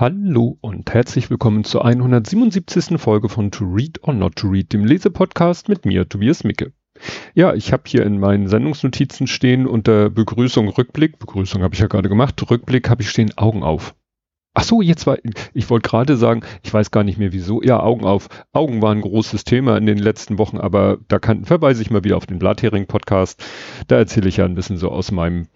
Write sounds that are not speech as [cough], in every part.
Hallo und herzlich willkommen zur 177. Folge von To Read or Not to Read, dem Lesepodcast mit mir, Tobias Micke. Ja, ich habe hier in meinen Sendungsnotizen stehen unter Begrüßung Rückblick, Begrüßung habe ich ja gerade gemacht, Rückblick habe ich stehen Augen auf. Ach so, jetzt war, ich wollte gerade sagen, ich weiß gar nicht mehr wieso. Ja, Augen auf. Augen waren ein großes Thema in den letzten Wochen, aber da kann, verweise ich mal wieder auf den Blathering Podcast. Da erzähle ich ja ein bisschen so aus meinem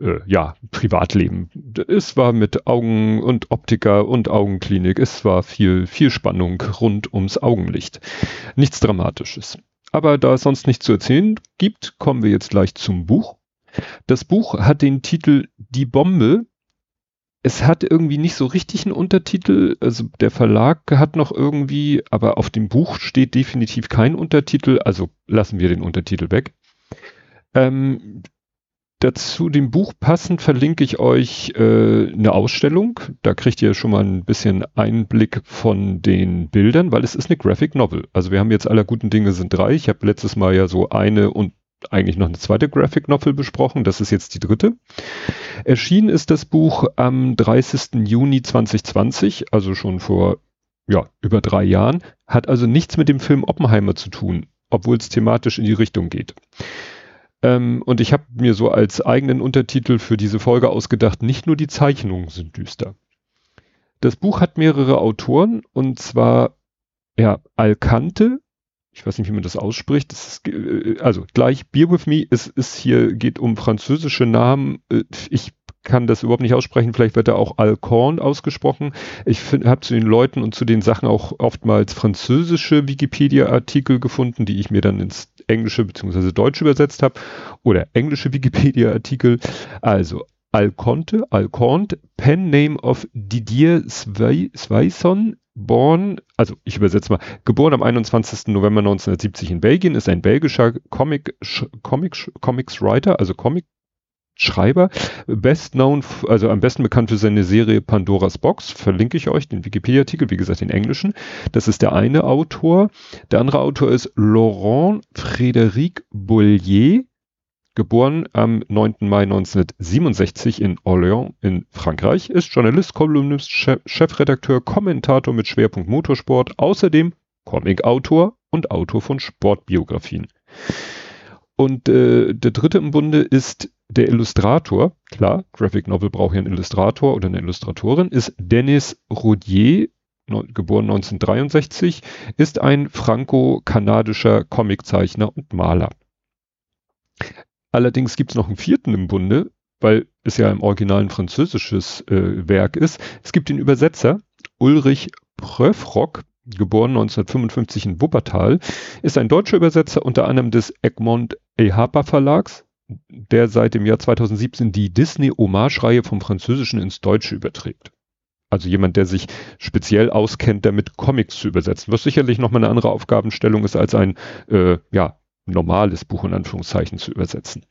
äh, ja, Privatleben. Es war mit Augen und Optiker und Augenklinik. Es war viel, viel Spannung rund ums Augenlicht. Nichts Dramatisches. Aber da es sonst nichts zu erzählen gibt, kommen wir jetzt gleich zum Buch. Das Buch hat den Titel Die Bombe. Es hat irgendwie nicht so richtig einen Untertitel. Also der Verlag hat noch irgendwie, aber auf dem Buch steht definitiv kein Untertitel. Also lassen wir den Untertitel weg. Ähm, Dazu dem Buch passend verlinke ich euch äh, eine Ausstellung. Da kriegt ihr schon mal ein bisschen Einblick von den Bildern, weil es ist eine Graphic Novel. Also wir haben jetzt aller guten Dinge sind drei. Ich habe letztes Mal ja so eine und eigentlich noch eine zweite Graphic Novel besprochen. Das ist jetzt die dritte. Erschienen ist das Buch am 30. Juni 2020, also schon vor ja, über drei Jahren, hat also nichts mit dem Film Oppenheimer zu tun, obwohl es thematisch in die Richtung geht. Ähm, und ich habe mir so als eigenen Untertitel für diese Folge ausgedacht, nicht nur die Zeichnungen sind düster. Das Buch hat mehrere Autoren und zwar ja, Alcante, ich weiß nicht, wie man das ausspricht, das ist, äh, also gleich Beer With Me, es ist hier, geht um französische Namen, äh, ich kann das überhaupt nicht aussprechen, vielleicht wird da auch Alcorn ausgesprochen. Ich habe zu den Leuten und zu den Sachen auch oftmals französische Wikipedia-Artikel gefunden, die ich mir dann ins Englische bzw. Deutsche übersetzt habe oder englische Wikipedia-Artikel. Also Alconte, Alconte, Pen Name of Didier Sveison, born, also ich übersetze mal, geboren am 21. November 1970 in Belgien, ist ein belgischer Comic, Comic, Comics Writer, also Comic Schreiber, best known, also am besten bekannt für seine Serie Pandoras Box, verlinke ich euch den Wikipedia-Artikel, wie gesagt, den englischen. Das ist der eine Autor. Der andere Autor ist Laurent Frédéric Bollier, geboren am 9. Mai 1967 in Orléans in Frankreich, ist Journalist, Kolumnist, Chefredakteur, Kommentator mit Schwerpunkt Motorsport, außerdem Comic-Autor und Autor von Sportbiografien. Und äh, der dritte im Bunde ist der Illustrator, klar, Graphic Novel braucht ja einen Illustrator oder eine Illustratorin, ist Dennis Rodier, geboren 1963, ist ein franco-kanadischer Comiczeichner und Maler. Allerdings gibt es noch einen vierten im Bunde, weil es ja im Original ein französisches äh, Werk ist. Es gibt den Übersetzer Ulrich Pröfrock, geboren 1955 in Wuppertal, ist ein deutscher Übersetzer unter anderem des Egmont Ehapa Verlags, der seit dem Jahr 2017 die Disney-Hommage-Reihe vom Französischen ins Deutsche überträgt. Also jemand, der sich speziell auskennt, damit Comics zu übersetzen, was sicherlich nochmal eine andere Aufgabenstellung ist, als ein äh, ja, normales Buch in Anführungszeichen zu übersetzen.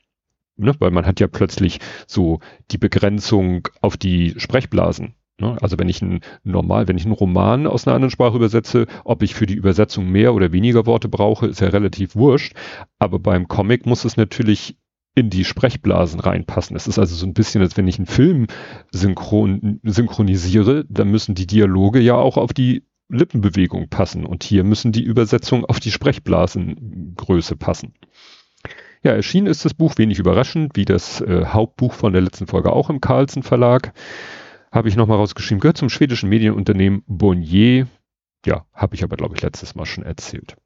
Ne? Weil man hat ja plötzlich so die Begrenzung auf die Sprechblasen. Ne? Also wenn ich ein normal, wenn ich einen Roman aus einer anderen Sprache übersetze, ob ich für die Übersetzung mehr oder weniger Worte brauche, ist ja relativ wurscht. Aber beim Comic muss es natürlich in die Sprechblasen reinpassen. Es ist also so ein bisschen, als wenn ich einen Film synchron, synchronisiere, dann müssen die Dialoge ja auch auf die Lippenbewegung passen und hier müssen die Übersetzungen auf die Sprechblasengröße passen. Ja, erschienen ist das Buch wenig überraschend, wie das äh, Hauptbuch von der letzten Folge auch im Carlsen Verlag. Habe ich nochmal rausgeschrieben, gehört zum schwedischen Medienunternehmen Bonnier. Ja, habe ich aber, glaube ich, letztes Mal schon erzählt.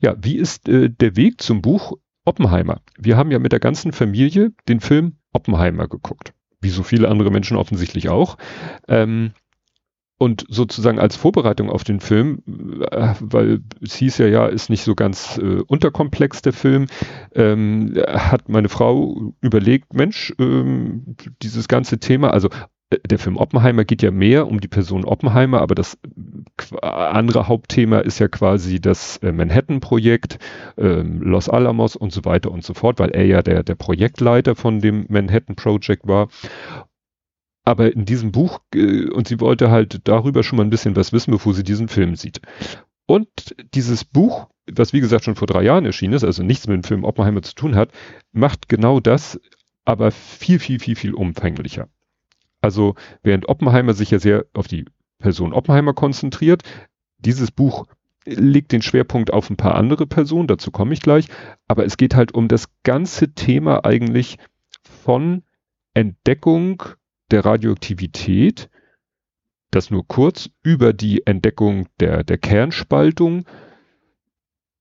Ja, wie ist äh, der Weg zum Buch? Oppenheimer. Wir haben ja mit der ganzen Familie den Film Oppenheimer geguckt. Wie so viele andere Menschen offensichtlich auch. Ähm, und sozusagen als Vorbereitung auf den Film, äh, weil es hieß ja, ja, ist nicht so ganz äh, unterkomplex der Film, ähm, hat meine Frau überlegt, Mensch, ähm, dieses ganze Thema, also der Film Oppenheimer geht ja mehr um die Person Oppenheimer, aber das andere Hauptthema ist ja quasi das äh, Manhattan-Projekt, ähm, Los Alamos und so weiter und so fort, weil er ja der, der Projektleiter von dem Manhattan Project war. Aber in diesem Buch, äh, und sie wollte halt darüber schon mal ein bisschen was wissen, bevor sie diesen Film sieht. Und dieses Buch, was wie gesagt schon vor drei Jahren erschienen ist, also nichts mit dem Film Oppenheimer zu tun hat, macht genau das, aber viel, viel, viel, viel umfänglicher. Also während Oppenheimer sich ja sehr auf die Person Oppenheimer konzentriert, dieses Buch legt den Schwerpunkt auf ein paar andere Personen, dazu komme ich gleich, aber es geht halt um das ganze Thema eigentlich von Entdeckung der Radioaktivität, das nur kurz, über die Entdeckung der, der Kernspaltung,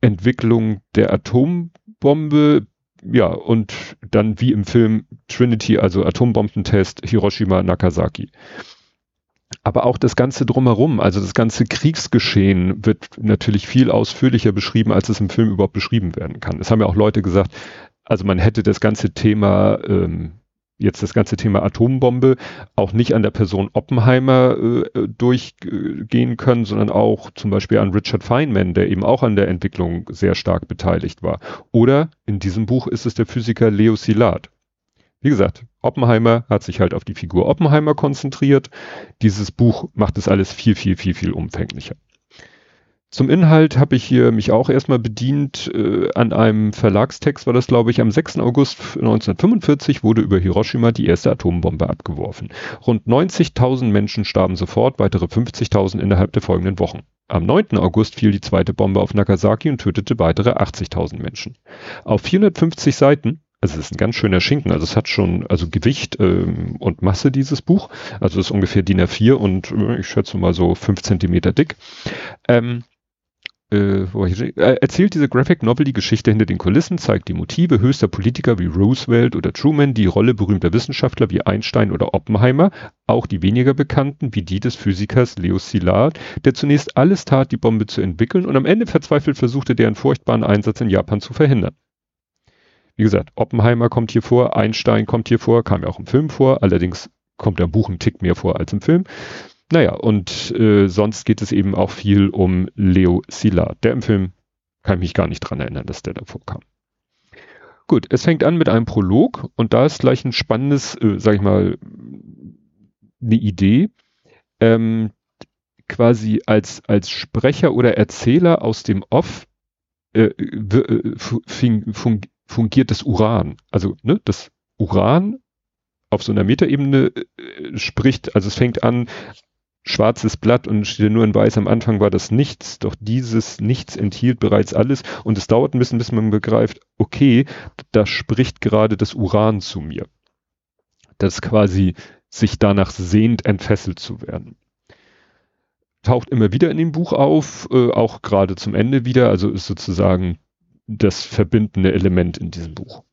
Entwicklung der Atombombe, ja, und dann wie im Film Trinity, also Atombombentest Hiroshima, Nagasaki. Aber auch das Ganze drumherum, also das ganze Kriegsgeschehen wird natürlich viel ausführlicher beschrieben, als es im Film überhaupt beschrieben werden kann. Es haben ja auch Leute gesagt, also man hätte das ganze Thema ähm, jetzt das ganze Thema Atombombe auch nicht an der Person Oppenheimer äh, durchgehen können, sondern auch zum Beispiel an Richard Feynman, der eben auch an der Entwicklung sehr stark beteiligt war. Oder in diesem Buch ist es der Physiker Leo Szilard. Wie gesagt, Oppenheimer hat sich halt auf die Figur Oppenheimer konzentriert. Dieses Buch macht es alles viel, viel, viel, viel umfänglicher. Zum Inhalt habe ich hier mich auch erstmal bedient. Äh, an einem Verlagstext war das, glaube ich, am 6. August 1945 wurde über Hiroshima die erste Atombombe abgeworfen. Rund 90.000 Menschen starben sofort, weitere 50.000 innerhalb der folgenden Wochen. Am 9. August fiel die zweite Bombe auf Nagasaki und tötete weitere 80.000 Menschen. Auf 450 Seiten also es ist ein ganz schöner Schinken. Also es hat schon also Gewicht ähm, und Masse dieses Buch. Also es ist ungefähr DIN A4 und äh, ich schätze mal so fünf Zentimeter dick. Ähm, äh, äh, erzählt diese Graphic Novel die Geschichte hinter den Kulissen, zeigt die Motive höchster Politiker wie Roosevelt oder Truman, die Rolle berühmter Wissenschaftler wie Einstein oder Oppenheimer, auch die weniger bekannten wie die des Physikers Leo Szilard, der zunächst alles tat, die Bombe zu entwickeln und am Ende verzweifelt versuchte, deren furchtbaren Einsatz in Japan zu verhindern. Wie gesagt, Oppenheimer kommt hier vor, Einstein kommt hier vor, kam ja auch im Film vor, allerdings kommt der Buch ein Tick mehr vor als im Film. Naja, und äh, sonst geht es eben auch viel um Leo Szilard. Der im Film kann ich mich gar nicht dran erinnern, dass der davor kam. Gut, es fängt an mit einem Prolog und da ist gleich ein spannendes, äh, sag ich mal, eine Idee. Ähm, quasi als, als Sprecher oder Erzähler aus dem Off äh, äh fun fungiert das Uran. Also ne, das Uran auf so einer Metaebene äh, spricht, also es fängt an, schwarzes Blatt und steht nur in weiß, am Anfang war das nichts, doch dieses Nichts enthielt bereits alles und es dauert ein bisschen, bis man begreift, okay, da spricht gerade das Uran zu mir. Das quasi sich danach sehnt, entfesselt zu werden. Taucht immer wieder in dem Buch auf, äh, auch gerade zum Ende wieder, also ist sozusagen das verbindende Element in diesem Buch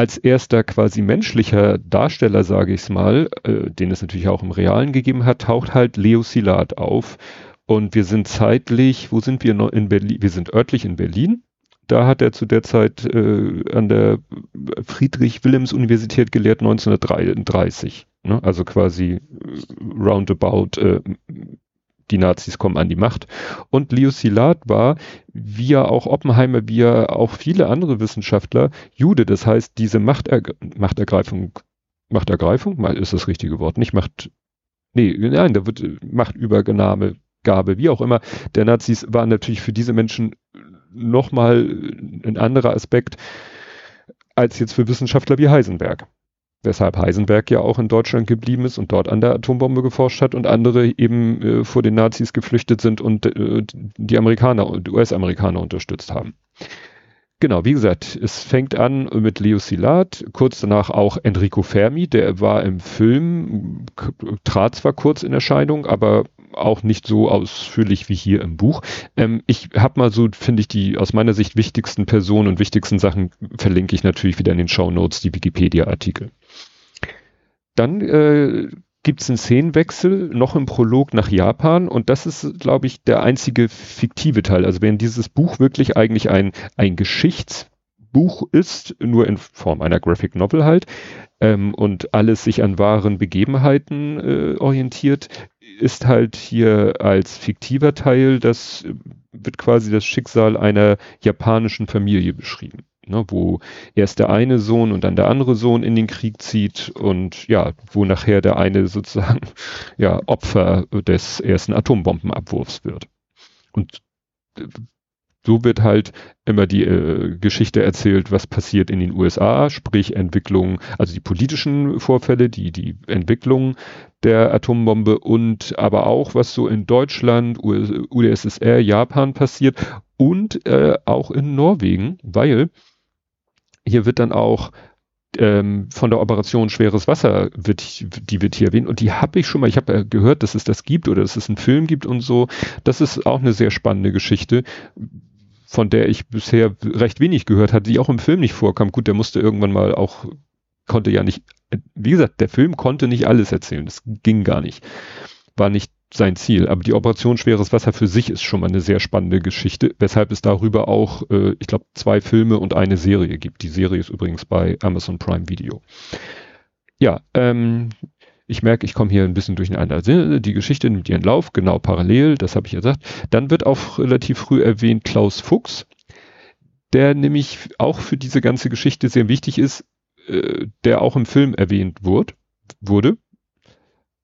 als erster quasi menschlicher Darsteller, sage ich es mal, äh, den es natürlich auch im Realen gegeben hat, taucht halt Leo Szilard auf. Und wir sind zeitlich, wo sind wir noch in Berlin? Wir sind örtlich in Berlin. Da hat er zu der Zeit äh, an der Friedrich-Wilhelms-Universität gelehrt, 1933. Ne? Also quasi äh, roundabout äh, die Nazis kommen an die Macht. Und Leo Szilard war, wie ja auch Oppenheimer, wie ja auch viele andere Wissenschaftler, Jude. Das heißt, diese Machterg Machtergreifung, Machtergreifung, ist das richtige Wort, nicht Macht, nee, nein, da wird Machtübernahme, Gabe, wie auch immer, der Nazis war natürlich für diese Menschen nochmal ein anderer Aspekt als jetzt für Wissenschaftler wie Heisenberg weshalb Heisenberg ja auch in Deutschland geblieben ist und dort an der Atombombe geforscht hat und andere eben äh, vor den Nazis geflüchtet sind und äh, die Amerikaner und US-Amerikaner unterstützt haben. Genau, wie gesagt, es fängt an mit Leo Szilard, kurz danach auch Enrico Fermi, der war im Film, trat zwar kurz in Erscheinung, aber auch nicht so ausführlich wie hier im Buch. Ähm, ich habe mal so, finde ich, die aus meiner Sicht wichtigsten Personen und wichtigsten Sachen verlinke ich natürlich wieder in den Show Notes, die Wikipedia-Artikel. Dann äh, gibt es einen Szenenwechsel noch im Prolog nach Japan und das ist, glaube ich, der einzige fiktive Teil. Also wenn dieses Buch wirklich eigentlich ein, ein Geschichtsbuch ist, nur in Form einer Graphic Novel halt, ähm, und alles sich an wahren Begebenheiten äh, orientiert, ist halt hier als fiktiver Teil, das wird quasi das Schicksal einer japanischen Familie beschrieben ne, wo erst der eine Sohn und dann der andere Sohn in den Krieg zieht und ja, wo nachher der eine [laughs] sozusagen ja Opfer des ersten Atombombenabwurfs wird. Und so wird halt immer die äh, Geschichte erzählt, was passiert in den USA, sprich Entwicklung, also die politischen Vorfälle, die, die Entwicklung der Atombombe und aber auch, was so in Deutschland, UdSSR, Japan passiert und äh, auch in Norwegen, weil hier wird dann auch ähm, von der Operation Schweres Wasser wird, die wird hier erwähnt und die habe ich schon mal, ich habe ja gehört, dass es das gibt oder dass es einen Film gibt und so. Das ist auch eine sehr spannende Geschichte, von der ich bisher recht wenig gehört hatte, die auch im Film nicht vorkam. Gut, der musste irgendwann mal auch, konnte ja nicht, wie gesagt, der Film konnte nicht alles erzählen, das ging gar nicht. War nicht sein Ziel. Aber die Operation Schweres Wasser für sich ist schon mal eine sehr spannende Geschichte, weshalb es darüber auch, äh, ich glaube, zwei Filme und eine Serie gibt. Die Serie ist übrigens bei Amazon Prime Video. Ja, ähm, ich merke, ich komme hier ein bisschen durcheinander. Die Geschichte nimmt ihren Lauf, genau parallel, das habe ich ja gesagt. Dann wird auch relativ früh erwähnt Klaus Fuchs, der nämlich auch für diese ganze Geschichte sehr wichtig ist, äh, der auch im Film erwähnt wurde. wurde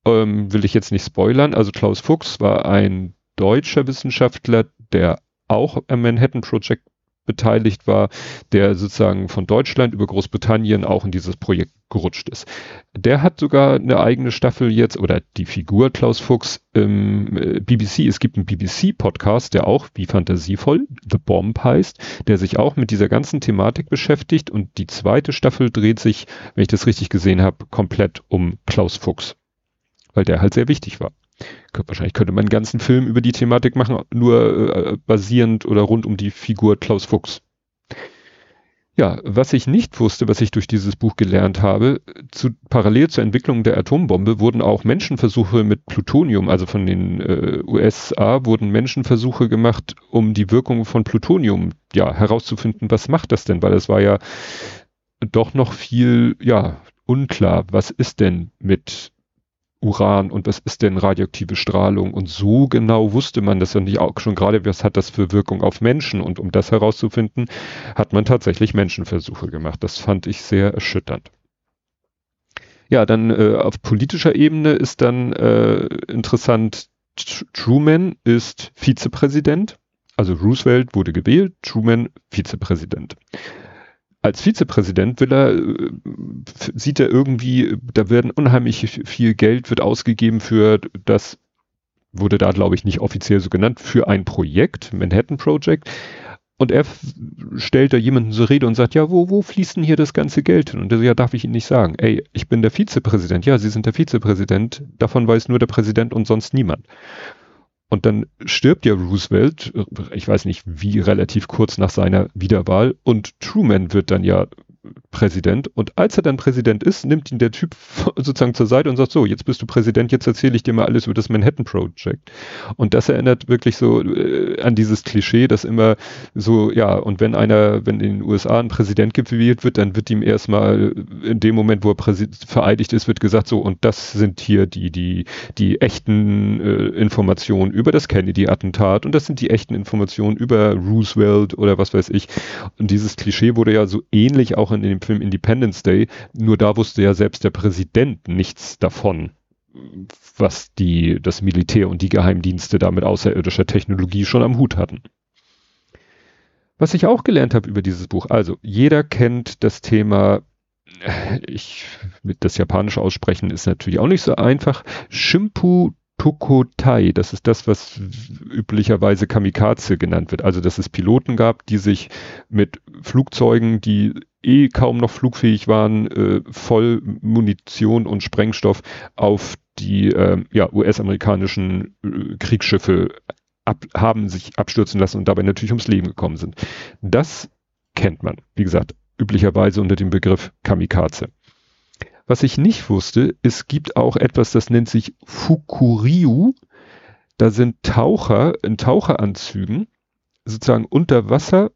ähm, will ich jetzt nicht spoilern. Also Klaus Fuchs war ein deutscher Wissenschaftler, der auch am Manhattan Project beteiligt war, der sozusagen von Deutschland über Großbritannien auch in dieses Projekt gerutscht ist. Der hat sogar eine eigene Staffel jetzt oder die Figur Klaus Fuchs im äh, BBC. Es gibt einen BBC-Podcast, der auch wie fantasievoll The Bomb heißt, der sich auch mit dieser ganzen Thematik beschäftigt und die zweite Staffel dreht sich, wenn ich das richtig gesehen habe, komplett um Klaus Fuchs weil der halt sehr wichtig war. Wahrscheinlich könnte man einen ganzen Film über die Thematik machen, nur äh, basierend oder rund um die Figur Klaus Fuchs. Ja, was ich nicht wusste, was ich durch dieses Buch gelernt habe, zu, parallel zur Entwicklung der Atombombe wurden auch Menschenversuche mit Plutonium, also von den äh, USA wurden Menschenversuche gemacht, um die Wirkung von Plutonium ja herauszufinden, was macht das denn, weil es war ja doch noch viel ja unklar, was ist denn mit Uran und was ist denn radioaktive Strahlung und so genau wusste man das ja nicht auch schon gerade, was hat das für Wirkung auf Menschen und um das herauszufinden, hat man tatsächlich Menschenversuche gemacht. Das fand ich sehr erschütternd. Ja, dann äh, auf politischer Ebene ist dann äh, interessant, Truman ist Vizepräsident, also Roosevelt wurde gewählt, Truman Vizepräsident als Vizepräsident will er, äh, sieht er irgendwie, da werden unheimlich viel Geld wird ausgegeben für das, wurde da glaube ich nicht offiziell so genannt, für ein Projekt, Manhattan Project. Und er stellt da jemanden zur Rede und sagt, ja, wo, wo fließt denn hier das ganze Geld hin? Und er sagt, ja, darf ich Ihnen nicht sagen. Ey, ich bin der Vizepräsident. Ja, Sie sind der Vizepräsident. Davon weiß nur der Präsident und sonst niemand. Und dann stirbt ja Roosevelt, ich weiß nicht wie, relativ kurz nach seiner Wiederwahl. Und Truman wird dann ja Präsident. Und als er dann Präsident ist, nimmt ihn der Typ [laughs] sozusagen zur Seite und sagt, so, jetzt bist du Präsident, jetzt erzähle ich dir mal alles über das Manhattan Project. Und das erinnert wirklich so äh, an dieses Klischee, dass immer so, ja, und wenn einer, wenn in den USA ein Präsident gewählt wird, dann wird ihm erstmal in dem Moment, wo er vereidigt ist, wird gesagt, so, und das sind hier die, die, die echten äh, Informationen über das Kennedy-Attentat und das sind die echten Informationen über Roosevelt oder was weiß ich. Und dieses Klischee wurde ja so ähnlich auch in dem Film Independence Day, nur da wusste ja selbst der Präsident nichts davon, was die, das Militär und die Geheimdienste da mit außerirdischer Technologie schon am Hut hatten. Was ich auch gelernt habe über dieses Buch, also jeder kennt das Thema, ich das Japanische aussprechen ist natürlich auch nicht so einfach, Shimpu Tokotai, das ist das, was üblicherweise Kamikaze genannt wird. Also, dass es Piloten gab, die sich mit Flugzeugen, die eh kaum noch flugfähig waren, äh, voll Munition und Sprengstoff auf die äh, ja, US-amerikanischen äh, Kriegsschiffe ab, haben sich abstürzen lassen und dabei natürlich ums Leben gekommen sind. Das kennt man, wie gesagt, üblicherweise unter dem Begriff Kamikaze. Was ich nicht wusste, es gibt auch etwas, das nennt sich Fukuriu. Da sind Taucher in Taucheranzügen sozusagen unter Wasser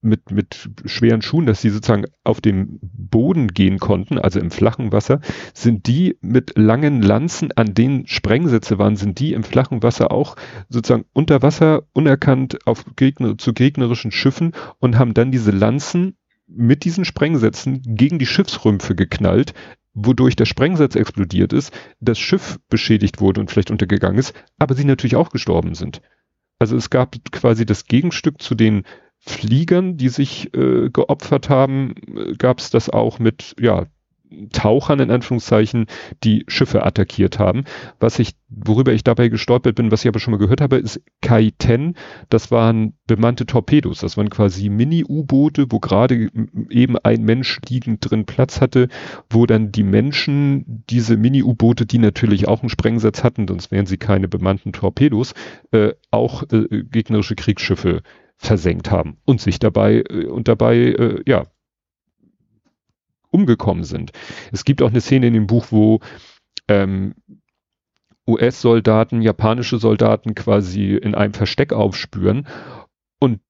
mit, mit schweren Schuhen, dass sie sozusagen auf dem Boden gehen konnten, also im flachen Wasser, sind die mit langen Lanzen, an denen Sprengsätze waren, sind die im flachen Wasser auch sozusagen unter Wasser unerkannt auf Gegner, zu gegnerischen Schiffen und haben dann diese Lanzen mit diesen Sprengsätzen gegen die Schiffsrümpfe geknallt, wodurch der Sprengsatz explodiert ist, das Schiff beschädigt wurde und vielleicht untergegangen ist, aber sie natürlich auch gestorben sind. Also es gab quasi das Gegenstück zu den Fliegern, die sich äh, geopfert haben, äh, gab es das auch mit, ja, Tauchern in Anführungszeichen, die Schiffe attackiert haben. Was ich, worüber ich dabei gestolpert bin, was ich aber schon mal gehört habe, ist Kai-10. Das waren bemannte Torpedos. Das waren quasi Mini-U-Boote, wo gerade eben ein Mensch liegend drin Platz hatte, wo dann die Menschen diese Mini-U-Boote, die natürlich auch einen Sprengsatz hatten, sonst wären sie keine bemannten Torpedos, äh, auch äh, gegnerische Kriegsschiffe versenkt haben und sich dabei äh, und dabei äh, ja umgekommen sind. Es gibt auch eine Szene in dem Buch, wo ähm, US-Soldaten, japanische Soldaten quasi in einem Versteck aufspüren und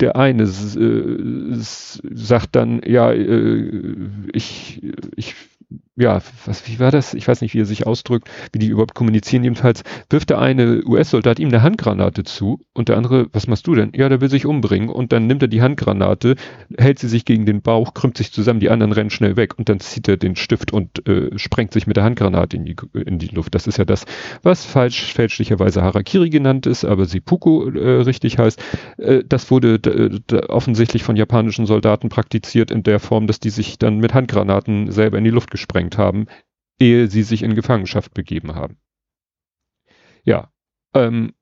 der eine äh, sagt dann, ja, äh, ich, ich ja, was, wie war das? Ich weiß nicht, wie er sich ausdrückt, wie die überhaupt kommunizieren. Jedenfalls wirft der eine US-Soldat ihm eine Handgranate zu und der andere, was machst du denn? Ja, der will sich umbringen und dann nimmt er die Handgranate, hält sie sich gegen den Bauch, krümmt sich zusammen, die anderen rennen schnell weg und dann zieht er den Stift und äh, sprengt sich mit der Handgranate in die, in die Luft. Das ist ja das, was falsch, fälschlicherweise Harakiri genannt ist, aber Seppuku äh, richtig heißt. Äh, das wurde offensichtlich von japanischen Soldaten praktiziert in der Form, dass die sich dann mit Handgranaten selber in die Luft gesprengt haben, ehe sie sich in Gefangenschaft begeben haben. Ja, ähm,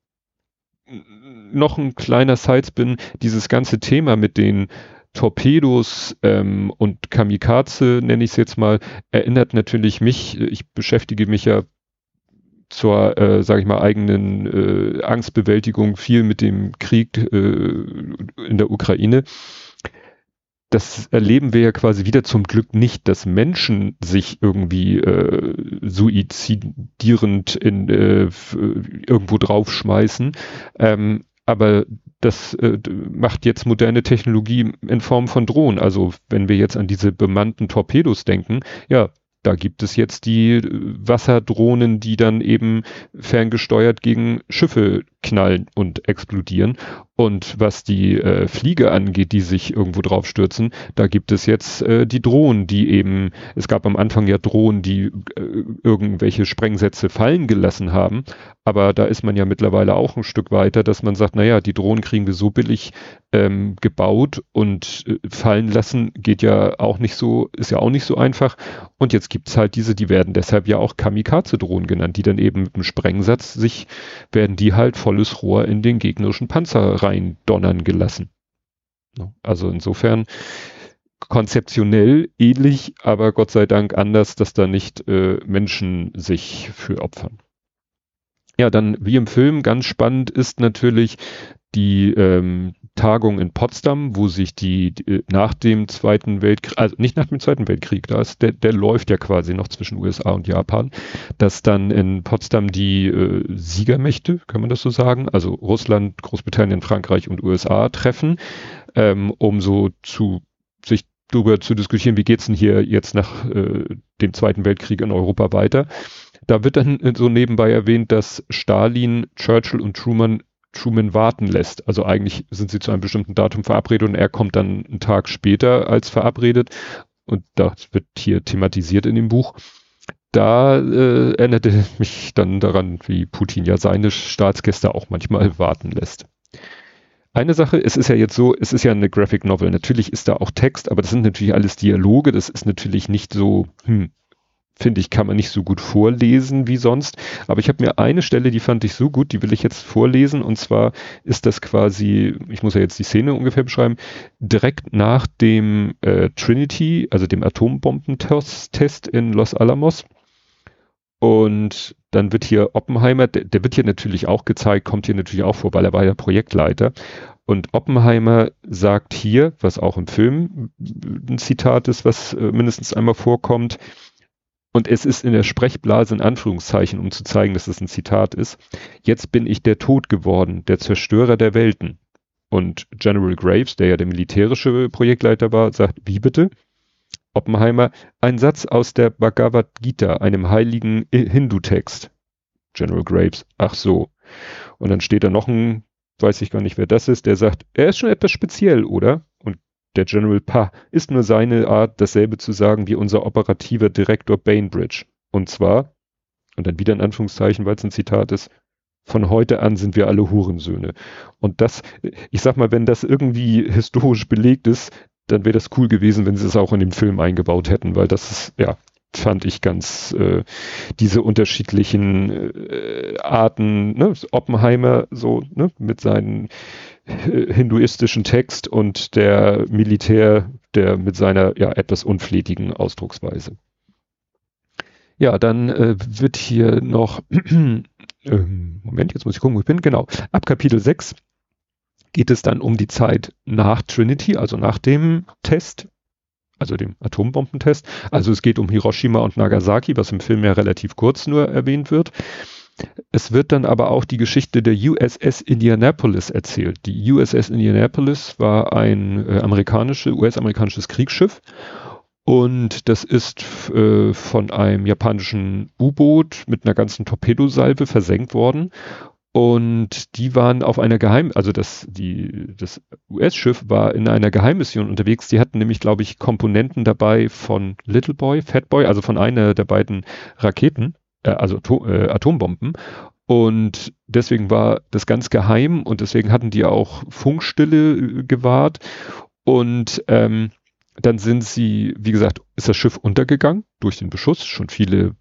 noch ein kleiner Sidespin, dieses ganze Thema mit den Torpedos ähm, und Kamikaze, nenne ich es jetzt mal, erinnert natürlich mich, ich beschäftige mich ja zur, äh, sage ich mal, eigenen äh, Angstbewältigung viel mit dem Krieg äh, in der Ukraine das erleben wir ja quasi wieder zum Glück nicht, dass Menschen sich irgendwie äh, suizidierend in, äh, irgendwo draufschmeißen. Ähm, aber das äh, macht jetzt moderne Technologie in Form von Drohnen. Also wenn wir jetzt an diese bemannten Torpedos denken, ja, da gibt es jetzt die äh, Wasserdrohnen, die dann eben ferngesteuert gegen Schiffe knallen und explodieren. Und was die äh, Fliege angeht, die sich irgendwo drauf stürzen, da gibt es jetzt äh, die Drohnen, die eben, es gab am Anfang ja Drohnen, die äh, irgendwelche Sprengsätze fallen gelassen haben. Aber da ist man ja mittlerweile auch ein Stück weiter, dass man sagt, naja, die Drohnen kriegen wir so billig ähm, gebaut und äh, fallen lassen geht ja auch nicht so, ist ja auch nicht so einfach. Und jetzt gibt's halt diese, die werden deshalb ja auch Kamikaze-Drohnen genannt, die dann eben mit dem Sprengsatz sich, werden die halt volles Rohr in den gegnerischen Panzer rein donnern gelassen. Also insofern konzeptionell ähnlich, aber Gott sei Dank anders, dass da nicht äh, Menschen sich für opfern. Ja, dann wie im Film ganz spannend ist natürlich die ähm, Tagung in Potsdam, wo sich die, die nach dem Zweiten Weltkrieg, also nicht nach dem Zweiten Weltkrieg, da ist der, der läuft ja quasi noch zwischen USA und Japan, dass dann in Potsdam die äh, Siegermächte, kann man das so sagen, also Russland, Großbritannien, Frankreich und USA treffen, ähm, um so zu sich darüber zu diskutieren, wie geht's denn hier jetzt nach äh, dem Zweiten Weltkrieg in Europa weiter. Da wird dann so nebenbei erwähnt, dass Stalin, Churchill und Truman Truman warten lässt. Also eigentlich sind sie zu einem bestimmten Datum verabredet und er kommt dann einen Tag später als verabredet. Und das wird hier thematisiert in dem Buch. Da äh, erinnerte [laughs] mich dann daran, wie Putin ja seine Staatsgäste auch manchmal warten lässt. Eine Sache, es ist ja jetzt so, es ist ja eine Graphic Novel. Natürlich ist da auch Text, aber das sind natürlich alles Dialoge. Das ist natürlich nicht so, hm, finde ich, kann man nicht so gut vorlesen wie sonst. Aber ich habe mir eine Stelle, die fand ich so gut, die will ich jetzt vorlesen. Und zwar ist das quasi, ich muss ja jetzt die Szene ungefähr beschreiben, direkt nach dem äh, Trinity, also dem Atombombentest in Los Alamos. Und dann wird hier Oppenheimer, der, der wird hier natürlich auch gezeigt, kommt hier natürlich auch vor, weil er war ja Projektleiter. Und Oppenheimer sagt hier, was auch im Film ein Zitat ist, was äh, mindestens einmal vorkommt, und es ist in der Sprechblase in Anführungszeichen, um zu zeigen, dass es ein Zitat ist. Jetzt bin ich der Tod geworden, der Zerstörer der Welten. Und General Graves, der ja der militärische Projektleiter war, sagt, wie bitte? Oppenheimer, ein Satz aus der Bhagavad Gita, einem heiligen Hindu-Text. General Graves, ach so. Und dann steht da noch ein, weiß ich gar nicht, wer das ist, der sagt, er ist schon etwas speziell, oder? Der General Pa ist nur seine Art, dasselbe zu sagen wie unser operativer Direktor Bainbridge. Und zwar, und dann wieder in Anführungszeichen, weil es ein Zitat ist, von heute an sind wir alle Hurensöhne. Und das, ich sag mal, wenn das irgendwie historisch belegt ist, dann wäre das cool gewesen, wenn sie es auch in dem Film eingebaut hätten, weil das ist, ja, fand ich ganz äh, diese unterschiedlichen äh, Arten, ne? Oppenheimer so ne? mit seinen hinduistischen Text und der Militär, der mit seiner ja etwas unflätigen Ausdrucksweise. Ja, dann äh, wird hier noch, [clears throat] äh, Moment, jetzt muss ich gucken, wo ich bin, genau, ab Kapitel 6 geht es dann um die Zeit nach Trinity, also nach dem Test, also dem Atombombentest. Also es geht um Hiroshima und Nagasaki, was im Film ja relativ kurz nur erwähnt wird. Es wird dann aber auch die Geschichte der USS Indianapolis erzählt. Die USS Indianapolis war ein äh, amerikanisches, US-amerikanisches Kriegsschiff und das ist äh, von einem japanischen U-Boot mit einer ganzen Torpedosalve versenkt worden und die waren auf einer Geheim, also das, das US-Schiff war in einer Geheimmission unterwegs. Die hatten nämlich, glaube ich, Komponenten dabei von Little Boy, Fat Boy, also von einer der beiden Raketen, äh, also to äh, Atombomben. Und deswegen war das ganz geheim und deswegen hatten die auch Funkstille äh, gewahrt. Und ähm, dann sind sie, wie gesagt, ist das Schiff untergegangen durch den Beschuss. Schon viele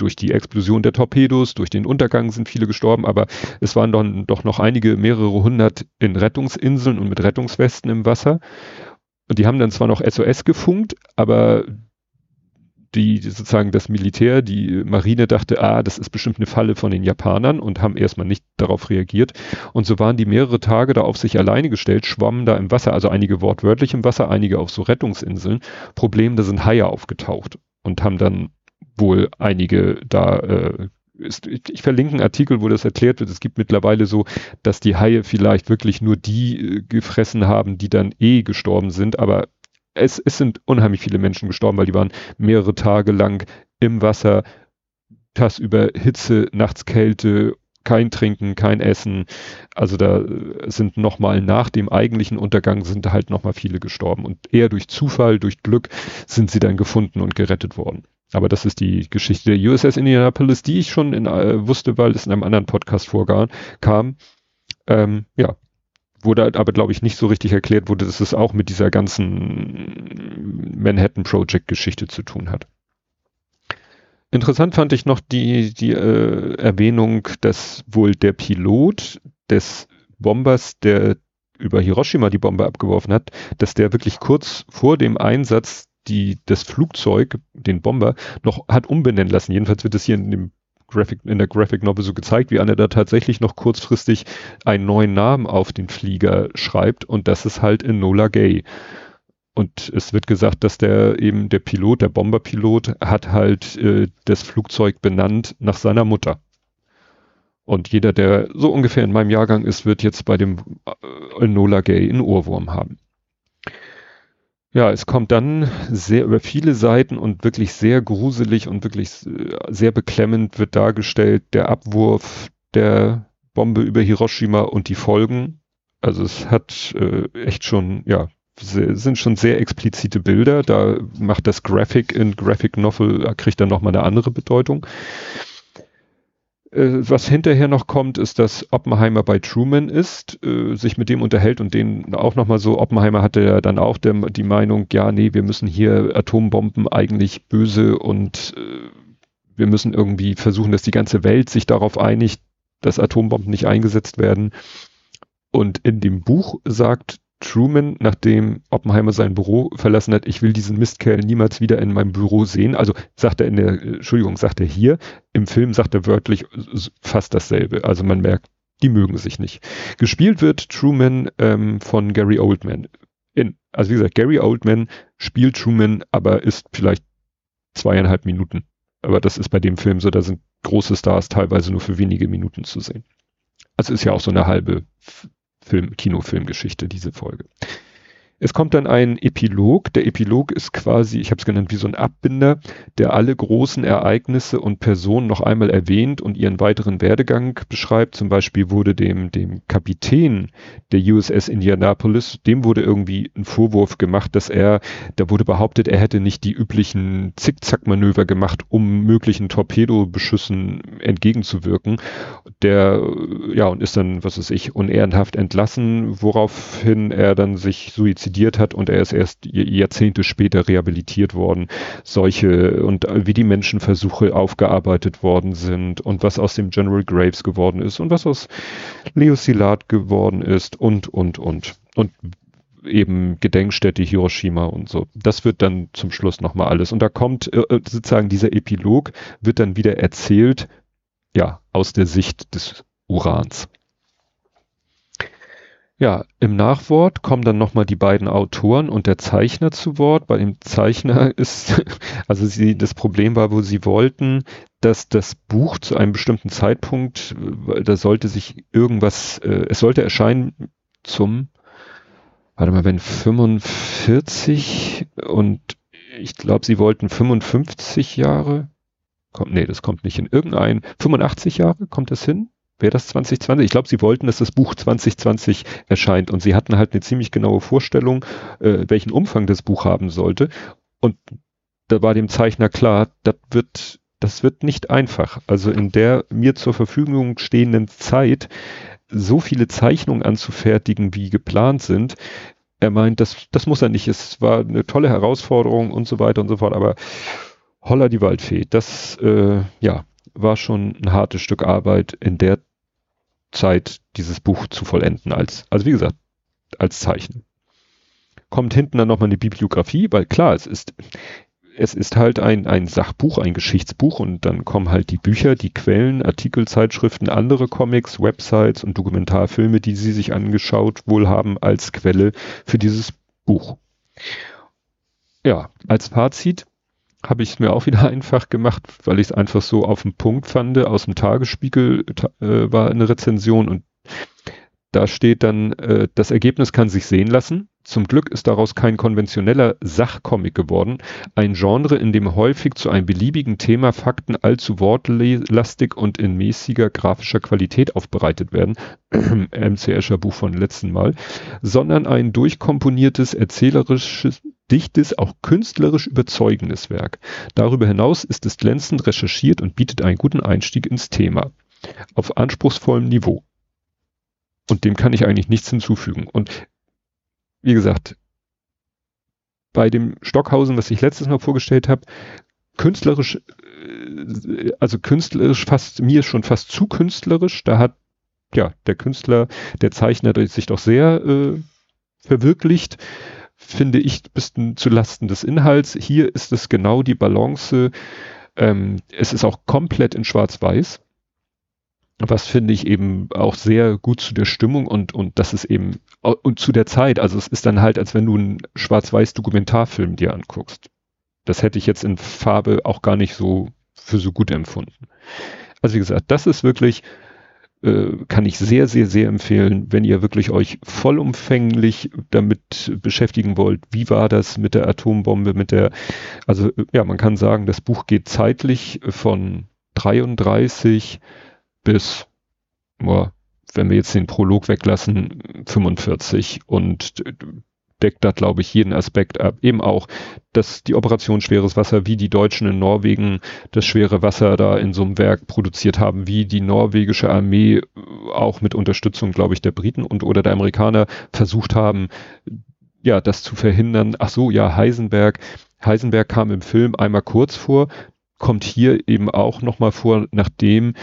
durch die Explosion der Torpedos, durch den Untergang sind viele gestorben, aber es waren dann doch noch einige, mehrere hundert in Rettungsinseln und mit Rettungswesten im Wasser. Und die haben dann zwar noch SOS gefunkt, aber die sozusagen das Militär, die Marine dachte, ah, das ist bestimmt eine Falle von den Japanern und haben erstmal nicht darauf reagiert. Und so waren die mehrere Tage da auf sich alleine gestellt, schwammen da im Wasser, also einige wortwörtlich im Wasser, einige auf so Rettungsinseln. Problem, da sind Haie aufgetaucht und haben dann wohl einige da äh, ich verlinke einen Artikel, wo das erklärt wird. Es gibt mittlerweile so, dass die Haie vielleicht wirklich nur die äh, gefressen haben, die dann eh gestorben sind. Aber es, es sind unheimlich viele Menschen gestorben, weil die waren mehrere Tage lang im Wasser, tagsüber Hitze, nachts Kälte, kein Trinken, kein Essen. Also da äh, sind nochmal nach dem eigentlichen Untergang sind halt nochmal viele gestorben. Und eher durch Zufall, durch Glück sind sie dann gefunden und gerettet worden. Aber das ist die Geschichte der USS Indianapolis, die ich schon in, äh, wusste, weil es in einem anderen Podcast vorkam. Ähm, ja, wurde aber, glaube ich, nicht so richtig erklärt wurde, dass es auch mit dieser ganzen Manhattan Project Geschichte zu tun hat. Interessant fand ich noch die, die äh, Erwähnung, dass wohl der Pilot des Bombers, der über Hiroshima die Bombe abgeworfen hat, dass der wirklich kurz vor dem Einsatz die das Flugzeug, den Bomber, noch hat umbenennen lassen. Jedenfalls wird es hier in dem Graphic, in der Graphic Novel so gezeigt, wie einer da tatsächlich noch kurzfristig einen neuen Namen auf den Flieger schreibt und das ist halt Enola Gay. Und es wird gesagt, dass der eben der Pilot, der Bomberpilot, hat halt äh, das Flugzeug benannt nach seiner Mutter. Und jeder, der so ungefähr in meinem Jahrgang ist, wird jetzt bei dem äh, Enola Gay einen Ohrwurm haben. Ja, es kommt dann sehr über viele Seiten und wirklich sehr gruselig und wirklich äh, sehr beklemmend wird dargestellt der Abwurf der Bombe über Hiroshima und die Folgen. Also es hat äh, echt schon, ja, sind schon sehr explizite Bilder. Da macht das Graphic in Graphic Novel, kriegt dann nochmal eine andere Bedeutung. Äh, was hinterher noch kommt, ist, dass Oppenheimer bei Truman ist, äh, sich mit dem unterhält und den auch nochmal so, Oppenheimer hatte ja dann auch der, die Meinung, ja, nee, wir müssen hier Atombomben eigentlich böse und äh, wir müssen irgendwie versuchen, dass die ganze Welt sich darauf einigt, dass Atombomben nicht eingesetzt werden. Und in dem Buch sagt Truman, nachdem Oppenheimer sein Büro verlassen hat, ich will diesen Mistkerl niemals wieder in meinem Büro sehen. Also sagt er in der, Entschuldigung, sagt er hier, im Film sagt er wörtlich fast dasselbe. Also man merkt, die mögen sich nicht. Gespielt wird Truman ähm, von Gary Oldman. In, also wie gesagt, Gary Oldman spielt Truman, aber ist vielleicht zweieinhalb Minuten. Aber das ist bei dem Film so, da sind große Stars teilweise nur für wenige Minuten zu sehen. Also ist ja auch so eine halbe Film, Kinofilmgeschichte, diese Folge. Es kommt dann ein Epilog. Der Epilog ist quasi, ich habe es genannt, wie so ein Abbinder, der alle großen Ereignisse und Personen noch einmal erwähnt und ihren weiteren Werdegang beschreibt. Zum Beispiel wurde dem, dem Kapitän der USS Indianapolis, dem wurde irgendwie ein Vorwurf gemacht, dass er, da wurde behauptet, er hätte nicht die üblichen Zickzackmanöver gemacht, um möglichen Torpedobeschüssen entgegenzuwirken. Der, ja, und ist dann, was weiß ich, unehrenhaft entlassen, woraufhin er dann sich suizidiert dezidiert hat und er ist erst Jahrzehnte später rehabilitiert worden. Solche und wie die Menschenversuche aufgearbeitet worden sind und was aus dem General Graves geworden ist und was aus Leo Szilard geworden ist und, und, und. Und eben Gedenkstätte Hiroshima und so. Das wird dann zum Schluss nochmal alles. Und da kommt äh, äh, sozusagen dieser Epilog, wird dann wieder erzählt, ja, aus der Sicht des Urans. Ja, im Nachwort kommen dann nochmal die beiden Autoren und der Zeichner zu Wort. Bei dem Zeichner [laughs] ist, also sie, das Problem war, wo sie wollten, dass das Buch zu einem bestimmten Zeitpunkt, da sollte sich irgendwas, äh, es sollte erscheinen zum, warte mal, wenn 45 und ich glaube, sie wollten 55 Jahre, kommt, nee, das kommt nicht hin, irgendein, 85 Jahre, kommt das hin? Wäre das 2020? Ich glaube, sie wollten, dass das Buch 2020 erscheint und sie hatten halt eine ziemlich genaue Vorstellung, äh, welchen Umfang das Buch haben sollte. Und da war dem Zeichner klar, das wird, das wird nicht einfach. Also in der mir zur Verfügung stehenden Zeit so viele Zeichnungen anzufertigen, wie geplant sind. Er meint, das, das muss er nicht. Es war eine tolle Herausforderung und so weiter und so fort, aber holla die Waldfee. Das, äh, ja, war schon ein hartes Stück Arbeit in der Zeit, dieses Buch zu vollenden als, also wie gesagt, als Zeichen. Kommt hinten dann nochmal eine Bibliografie, weil klar, es ist, es ist halt ein, ein Sachbuch, ein Geschichtsbuch und dann kommen halt die Bücher, die Quellen, Artikelzeitschriften, andere Comics, Websites und Dokumentarfilme, die sie sich angeschaut wohl haben als Quelle für dieses Buch. Ja, als Fazit habe ich es mir auch wieder [laughs] einfach gemacht, weil ich es einfach so auf den Punkt fand. Aus dem Tagesspiegel äh, war eine Rezension und da steht dann, äh, das Ergebnis kann sich sehen lassen. Zum Glück ist daraus kein konventioneller Sachcomic geworden. Ein Genre, in dem häufig zu einem beliebigen Thema Fakten allzu wortlastig und in mäßiger grafischer Qualität aufbereitet werden. [clears throat] MC Escher Buch von letzten Mal. Sondern ein durchkomponiertes, erzählerisches, dichtes, auch künstlerisch überzeugendes Werk. Darüber hinaus ist es glänzend recherchiert und bietet einen guten Einstieg ins Thema. Auf anspruchsvollem Niveau. Und dem kann ich eigentlich nichts hinzufügen. Und wie gesagt, bei dem Stockhausen, was ich letztes Mal vorgestellt habe, künstlerisch, äh, also künstlerisch fast, mir schon fast zu künstlerisch. Da hat ja der Künstler, der Zeichner sich doch sehr äh, verwirklicht finde ich, bisschen zu Lasten des Inhalts. Hier ist es genau die Balance. Ähm, es ist auch komplett in Schwarz-Weiß. Was finde ich eben auch sehr gut zu der Stimmung und, und das ist eben, und zu der Zeit. Also es ist dann halt, als wenn du einen Schwarz-Weiß-Dokumentarfilm dir anguckst. Das hätte ich jetzt in Farbe auch gar nicht so für so gut empfunden. Also wie gesagt, das ist wirklich kann ich sehr, sehr, sehr empfehlen, wenn ihr wirklich euch vollumfänglich damit beschäftigen wollt. Wie war das mit der Atombombe, mit der, also äh, ja, man kann sagen, das Buch geht zeitlich von 33 bis, boah, wenn wir jetzt den Prolog weglassen, 45 und äh, deckt da, glaube ich, jeden Aspekt ab. Eben auch, dass die Operation Schweres Wasser, wie die Deutschen in Norwegen das schwere Wasser da in so einem Werk produziert haben, wie die norwegische Armee äh, auch mit Unterstützung, glaube ich, der Briten und oder der Amerikaner versucht haben, ja, das zu verhindern. Ach so, ja, Heisenberg. Heisenberg kam im Film einmal kurz vor, kommt hier eben auch nochmal vor, nachdem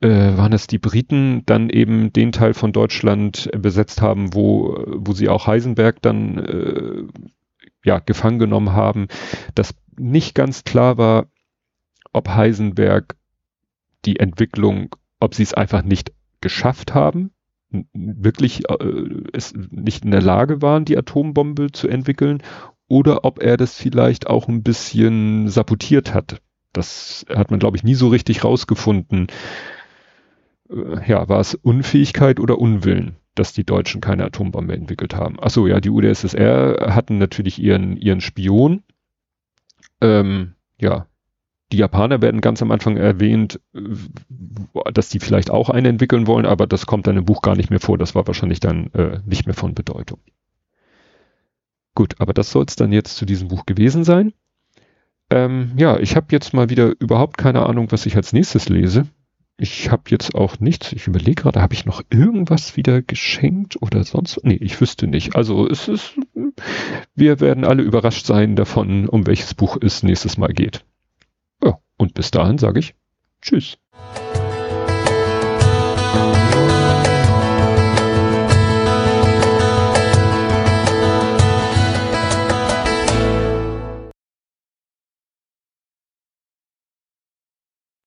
äh, waren es die Briten dann eben den Teil von Deutschland besetzt haben, wo, wo sie auch Heisenberg dann äh, ja, gefangen genommen haben, dass nicht ganz klar war, ob Heisenberg die Entwicklung, ob sie es einfach nicht geschafft haben, wirklich äh, es nicht in der Lage waren, die Atombombe zu entwickeln, oder ob er das vielleicht auch ein bisschen sabotiert hat. Das hat man, glaube ich, nie so richtig rausgefunden ja, war es Unfähigkeit oder Unwillen? dass die Deutschen keine Atombombe entwickelt haben. Achso, ja, die UdSSR hatten natürlich ihren, ihren Spion. Ähm, ja, die Japaner werden ganz am Anfang erwähnt, dass die vielleicht auch eine entwickeln wollen, aber das kommt dann im Buch gar nicht mehr vor. Das war wahrscheinlich dann äh, nicht mehr von Bedeutung. Gut, aber das soll es dann jetzt zu diesem Buch gewesen sein. Ähm, ja, ich habe jetzt mal wieder überhaupt keine Ahnung, was ich als nächstes lese. Ich habe jetzt auch nichts, ich überlege gerade, habe ich noch irgendwas wieder geschenkt oder sonst? Nee, ich wüsste nicht. Also es ist, wir werden alle überrascht sein davon, um welches Buch es nächstes Mal geht. Ja, und bis dahin sage ich Tschüss.